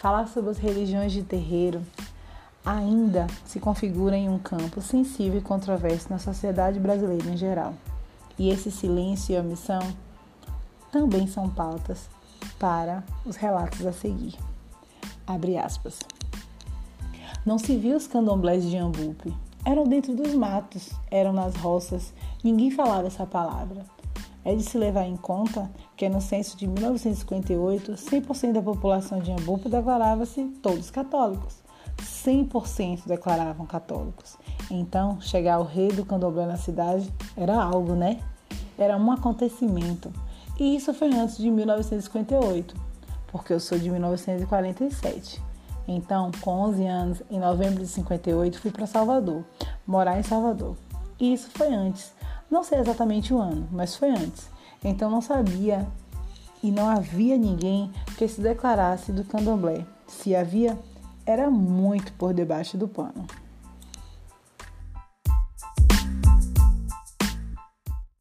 falar sobre as religiões de terreiro ainda se configura em um campo sensível e controverso na sociedade brasileira em geral. E esse silêncio e omissão também são pautas para os relatos a seguir. Abre aspas. Não se viu os candomblés de Ambupe. Eram dentro dos matos, eram nas roças, ninguém falava essa palavra. É de se levar em conta que no censo de 1958, 100% da população de Ambupe declarava-se todos católicos. 100% declaravam católicos. Então, chegar ao rei do candomblé na cidade era algo, né? Era um acontecimento. E isso foi antes de 1958, porque eu sou de 1947. Então, com 11 anos, em novembro de 58, fui para Salvador, morar em Salvador. E isso foi antes. Não sei exatamente o ano, mas foi antes. Então não sabia e não havia ninguém que se declarasse do candomblé. Se havia, era muito por debaixo do pano.